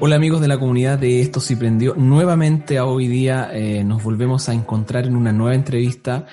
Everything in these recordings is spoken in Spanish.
Hola amigos de la comunidad de Esto Si Prendió. Nuevamente a hoy día eh, nos volvemos a encontrar en una nueva entrevista.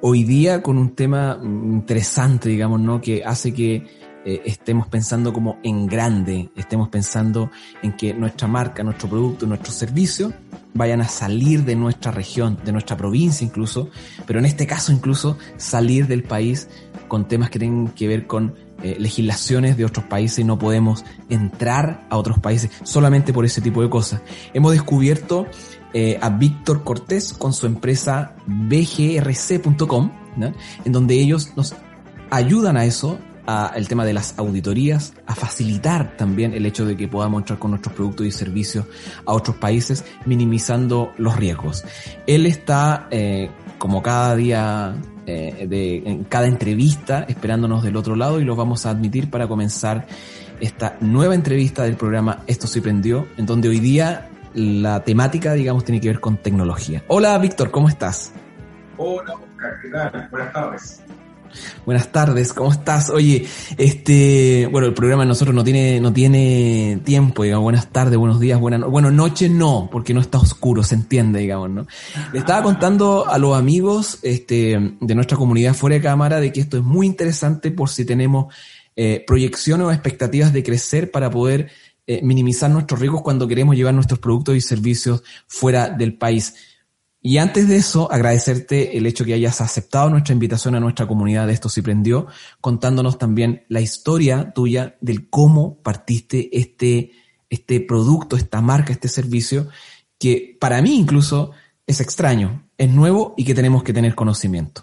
Hoy día con un tema interesante, digamos, ¿no? Que hace que eh, estemos pensando como en grande, estemos pensando en que nuestra marca, nuestro producto, nuestro servicio vayan a salir de nuestra región, de nuestra provincia incluso, pero en este caso incluso salir del país con temas que tienen que ver con eh, legislaciones de otros países y no podemos entrar a otros países solamente por ese tipo de cosas. Hemos descubierto eh, a Víctor Cortés con su empresa bgrc.com, en donde ellos nos ayudan a eso, a el tema de las auditorías, a facilitar también el hecho de que podamos entrar con nuestros productos y servicios a otros países, minimizando los riesgos. Él está, eh, como cada día eh, de, en cada entrevista esperándonos del otro lado y los vamos a admitir para comenzar esta nueva entrevista del programa Esto se en donde hoy día la temática, digamos, tiene que ver con tecnología. Hola Víctor, ¿cómo estás? Hola Oscar, ¿qué tal? Buenas tardes. Buenas tardes, ¿cómo estás? Oye, este, bueno, el programa de nosotros no tiene, no tiene tiempo, digamos, buenas tardes, buenos días, buenas, bueno, noche no, porque no está oscuro, se entiende, digamos, ¿no? Le estaba contando a los amigos, este, de nuestra comunidad fuera de cámara de que esto es muy interesante por si tenemos eh, proyecciones o expectativas de crecer para poder eh, minimizar nuestros riesgos cuando queremos llevar nuestros productos y servicios fuera del país. Y antes de eso, agradecerte el hecho que hayas aceptado nuestra invitación a nuestra comunidad de Esto Si Prendió, contándonos también la historia tuya del cómo partiste este, este producto, esta marca, este servicio, que para mí incluso es extraño, es nuevo y que tenemos que tener conocimiento.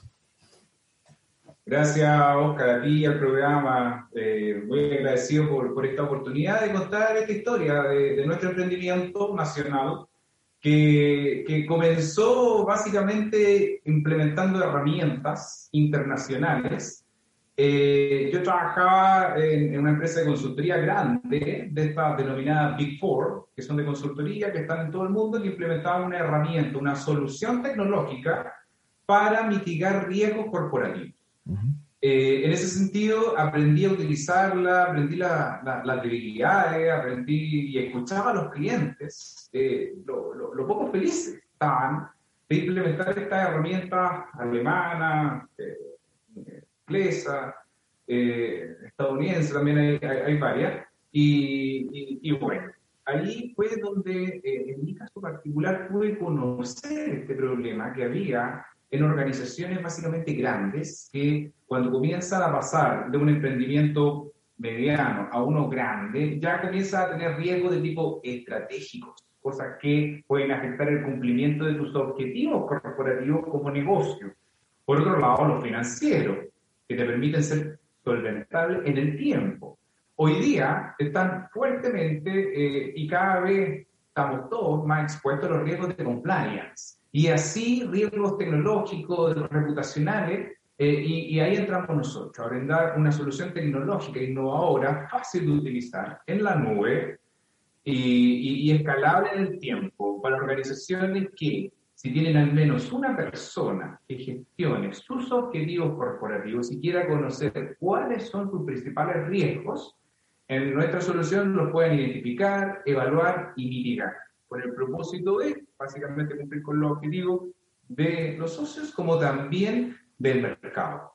Gracias, Oscar, a ti y al programa. Eh, muy agradecido por, esta oportunidad de contar esta historia de nuestro emprendimiento nacional que, comenzó básicamente implementando herramientas internacionales. Eh, yo trabajaba en, una empresa de consultoría grande, de esta denominada Big Four, que son de consultoría, que están en todo el mundo, que implementaban una herramienta, una solución tecnológica para mitigar riesgos corporativos. Eh, en ese sentido, aprendí a utilizarla, aprendí las debilidades, aprendí y escuchaba a los clientes eh, lo, lo, poco felices estaban de implementar esta herramienta alemana, eh, inglesa, estadounidense, también hay, varias. Y, y, bueno, ahí fue donde, en mi caso particular, pude conocer este problema que había en organizaciones básicamente grandes que cuando comienzan a pasar de un emprendimiento mediano a uno grande, ya comienza a tener riesgos de tipo estratégicos, cosas que pueden afectar el cumplimiento de tus objetivos corporativos como negocio. Por otro lado, los financieros, que te permiten ser solventable en el tiempo. Hoy día están fuertemente eh, y cada vez estamos todos más expuestos a los riesgos de compliance y así riesgos tecnológicos, reputacionales, eh, y, ahí entramos nosotros, a brindar una solución tecnológica innovadora, fácil de utilizar, en la nube y, y, escalable en el tiempo para organizaciones que, si tienen al menos una persona que gestione sus objetivos corporativos y quiera conocer cuáles son sus principales riesgos, en nuestra solución los pueden identificar, evaluar y mitigar con el propósito de básicamente cumplir con los objetivos de los socios como también del mercado.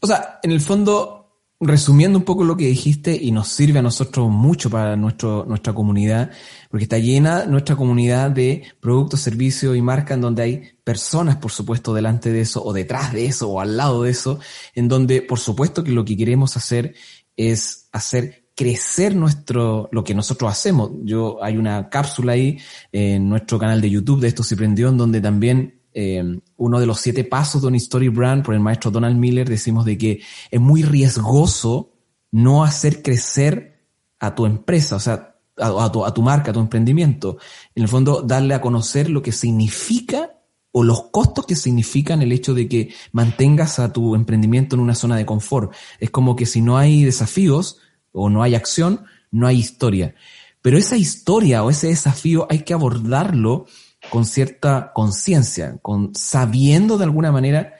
O sea, en el fondo, resumiendo un poco lo que dijiste, y nos sirve a nosotros mucho para nuestro, nuestra comunidad, porque está llena nuestra comunidad de productos, servicios y marcas en donde hay personas, por supuesto, delante de eso, o detrás de eso, o al lado de eso, en donde, por supuesto, que lo que queremos hacer es hacer crecer nuestro, lo que nosotros hacemos. Yo, hay una cápsula ahí en nuestro canal de YouTube de Esto se prendió, en donde también eh, uno de los siete pasos de un story brand por el maestro Donald Miller decimos de que es muy riesgoso no hacer crecer a tu empresa, o sea, a, tu, a tu marca, a tu emprendimiento. En el fondo, darle a conocer lo que significa o los costos que significan el hecho de que mantengas a tu emprendimiento en una zona de confort. Es como que si no hay desafíos o no hay acción, no hay historia. Pero esa historia o ese desafío hay que abordarlo con cierta conciencia, con sabiendo de alguna manera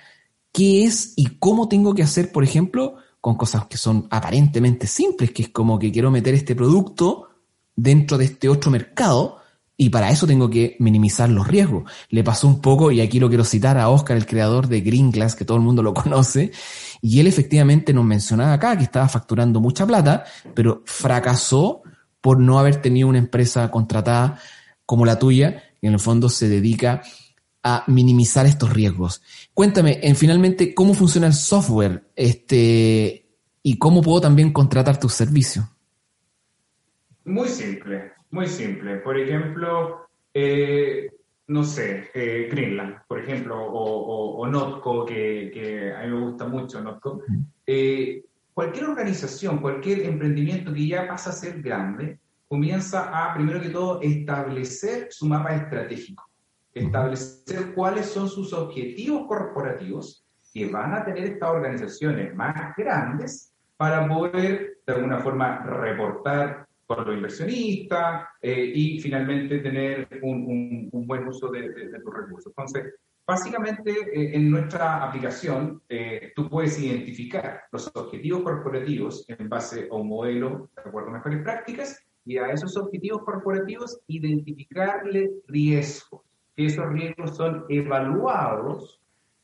qué es y cómo tengo que hacer, por ejemplo, con cosas que son aparentemente simples, que es como que quiero meter este producto dentro de este otro mercado y para eso tengo que minimizar los riesgos. Le pasó un poco, y aquí lo quiero citar a Oscar, el creador de Green Glass, que todo el mundo lo conoce, y él efectivamente nos mencionaba acá que estaba facturando mucha plata, pero fracasó por no haber tenido una empresa contratada como la tuya, que en el fondo se dedica a minimizar estos riesgos. Cuéntame, en finalmente, cómo funciona el software este, y cómo puedo también contratar tus servicios. Muy simple, muy simple. Por ejemplo, eh, no sé, eh, Greenland, por ejemplo, o, Notco, que, a mí me gusta mucho Notco. Eh, cualquier organización, cualquier emprendimiento que ya pasa a ser grande, comienza a, primero que todo, establecer su mapa estratégico establecer cuáles son sus objetivos corporativos que van a tener estas organizaciones más grandes para poder de alguna forma reportar con los inversionistas eh, y finalmente tener un, buen uso de, de, tus recursos. Entonces, básicamente eh, en nuestra aplicación eh, tú puedes identificar los objetivos corporativos en base a un modelo de acuerdo a mejores prácticas y a esos objetivos corporativos identificarle riesgos que esos riesgos son evaluados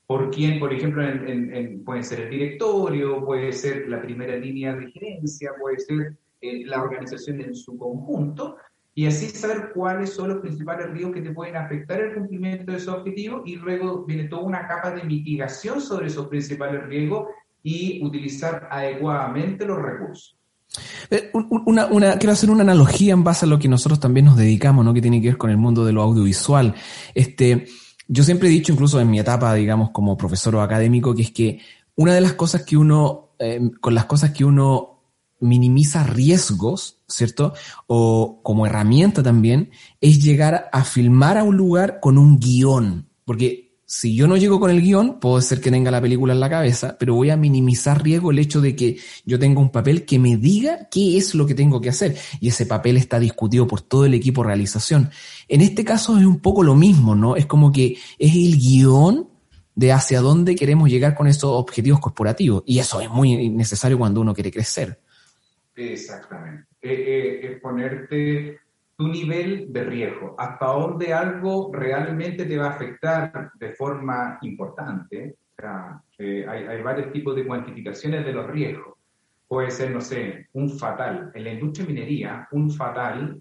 por quien, por ejemplo, en, puede ser el directorio, puede ser la primera línea de gerencia, puede ser eh, la organización en su conjunto, y así saber cuáles son los principales riesgos que te pueden afectar el cumplimiento de esos objetivos, y luego viene toda una capa de mitigación sobre esos principales riesgos y utilizar adecuadamente los recursos. Eh, una, una, quiero hacer una analogía en base a lo que nosotros también nos dedicamos, ¿no? Que tiene que ver con el mundo de lo audiovisual. Este, yo siempre he dicho, incluso en mi etapa, digamos, como profesor o académico, que es que una de las cosas que uno, eh, con las cosas que uno minimiza riesgos, ¿cierto? O como herramienta también, es llegar a filmar a un lugar con un guion. Porque si yo no llego con el guion, puede ser que tenga la película en la cabeza, pero voy a minimizar riesgo el hecho de que yo tenga un papel que me diga qué es lo que tengo que hacer. Y ese papel está discutido por todo el equipo de realización. En este caso es un poco lo mismo, ¿no? Es como que es el guion de hacia dónde queremos llegar con esos objetivos corporativos. Y eso es muy necesario cuando uno quiere crecer. Exactamente. Eh, eh, es ponerte tu nivel de riesgo, hasta dónde algo realmente te va a afectar de forma importante. O sea, eh, hay, varios tipos de cuantificaciones de los riesgos. Puede ser, no sé, un fatal. En la industria minería, un fatal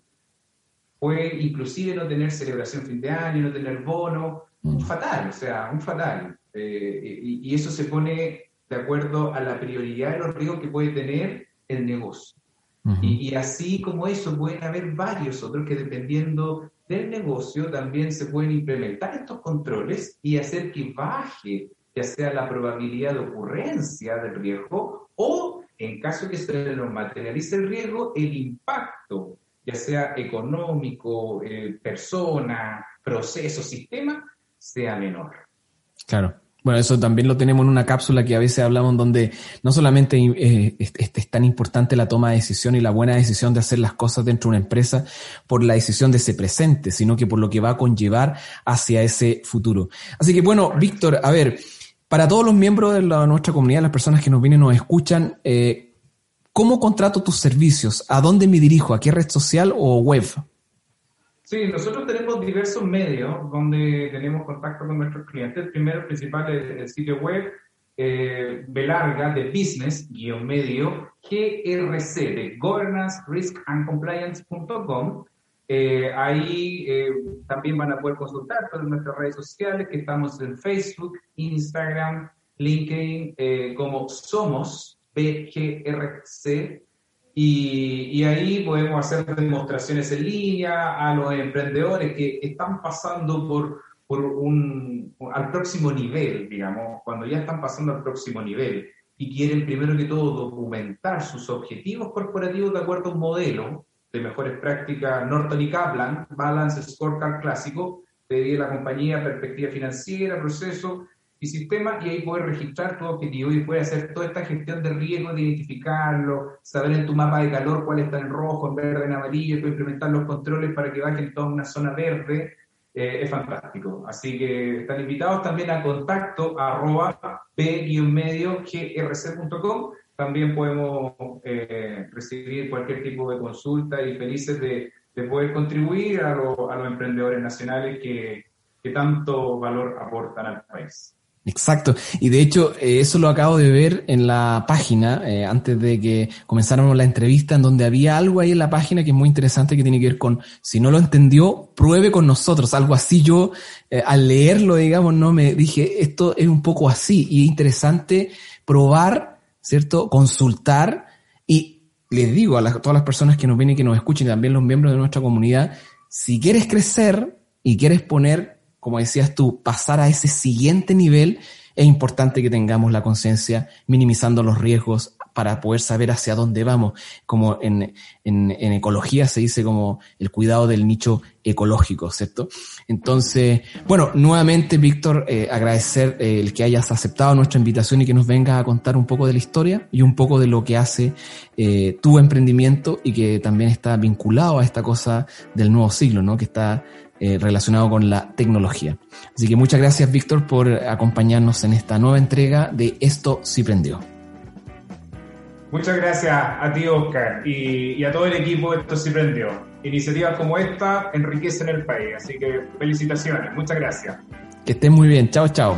puede inclusive no tener celebración fin de año, no tener bono, un mm. fatal, o sea, un fatal. Eh, y, y eso se pone de acuerdo a la prioridad de los riesgos que puede tener el negocio y, así como eso, pueden haber varios otros que dependiendo del negocio también se pueden implementar estos controles y hacer que baje ya sea la probabilidad de ocurrencia del riesgo o, en caso que se nos materialice el riesgo, el impacto, ya sea económico, eh, persona, proceso, sistema, sea menor. Claro. Bueno, eso también lo tenemos en una cápsula que a veces hablamos donde no solamente eh, es, tan importante la toma de decisión y la buena decisión de hacer las cosas dentro de una empresa por la decisión de ese presente, sino que por lo que va a conllevar hacia ese futuro. Así que bueno, Víctor, a ver, para todos los miembros de nuestra comunidad, las personas que nos vienen nos escuchan, eh, ¿cómo contrato tus servicios? ¿A dónde me dirijo? ¿A qué red social o web? Sí, nosotros tenemos diversos medios donde tenemos contacto con nuestros clientes. El primero principal es el sitio web eh, de Business, guion medio, GRC, de Governance, Risk and Compliance.com. Eh, ahí eh, también van a poder consultar todas nuestras redes sociales, que estamos en Facebook, Instagram, LinkedIn, eh, como Somos BGRC y, ahí podemos hacer demostraciones en línea a los emprendedores que están pasando por, por un, al próximo nivel, digamos, cuando ya están pasando al próximo nivel. y quieren primero que todo documentar sus objetivos corporativos de acuerdo a un modelo de mejores prácticas Norton y Kaplan, Balance Scorecard clásico, pedir la compañía perspectiva financiera, proceso y sistema, y ahí puedes registrar tu objetivo y puedes hacer toda esta gestión de riesgo, de identificarlo, saber en tu mapa de calor cuál está en rojo, en verde, en amarillo, puedes implementar los controles para que bajen toda una zona verde, eh, es fantástico. Así que están invitados también a contacto arroba p-medio-grc.com. También podemos eh, recibir cualquier tipo de consulta y felices de, poder contribuir a, a, los emprendedores nacionales que, que tanto valor aportan al país. Exacto. Y de hecho, eh, eso lo acabo de ver en la página, eh, antes de que comenzáramos la entrevista, en donde había algo ahí en la página que es muy interesante, que tiene que ver con, si no lo entendió, pruebe con nosotros. Algo así yo, eh, al leerlo, digamos, no me dije, esto es un poco así. Y es interesante probar, ¿cierto? Consultar. Y les digo a todas las personas que nos vienen y que nos escuchen, también los miembros de nuestra comunidad, si quieres crecer y quieres poner como decías tú, pasar a ese siguiente nivel, es importante que tengamos la conciencia minimizando los riesgos para poder saber hacia dónde vamos. Como en, en, ecología se dice como el cuidado del nicho ecológico, ¿cierto? Entonces, bueno, nuevamente, Víctor, eh, agradecer eh, el que hayas aceptado nuestra invitación y que nos vengas a contar un poco de la historia y un poco de lo que hace eh, tu emprendimiento y que también está vinculado a esta cosa del nuevo siglo, ¿no? Que está eh, relacionado con la tecnología. Así que muchas gracias, Víctor, por acompañarnos en esta nueva entrega de Esto sí prendió. Muchas gracias a ti, Oscar, y, y a todo el equipo de Esto sí prendió. Iniciativas como esta enriquecen el país, así que felicitaciones. Muchas gracias. Que estén muy bien. Chao, chao.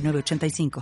85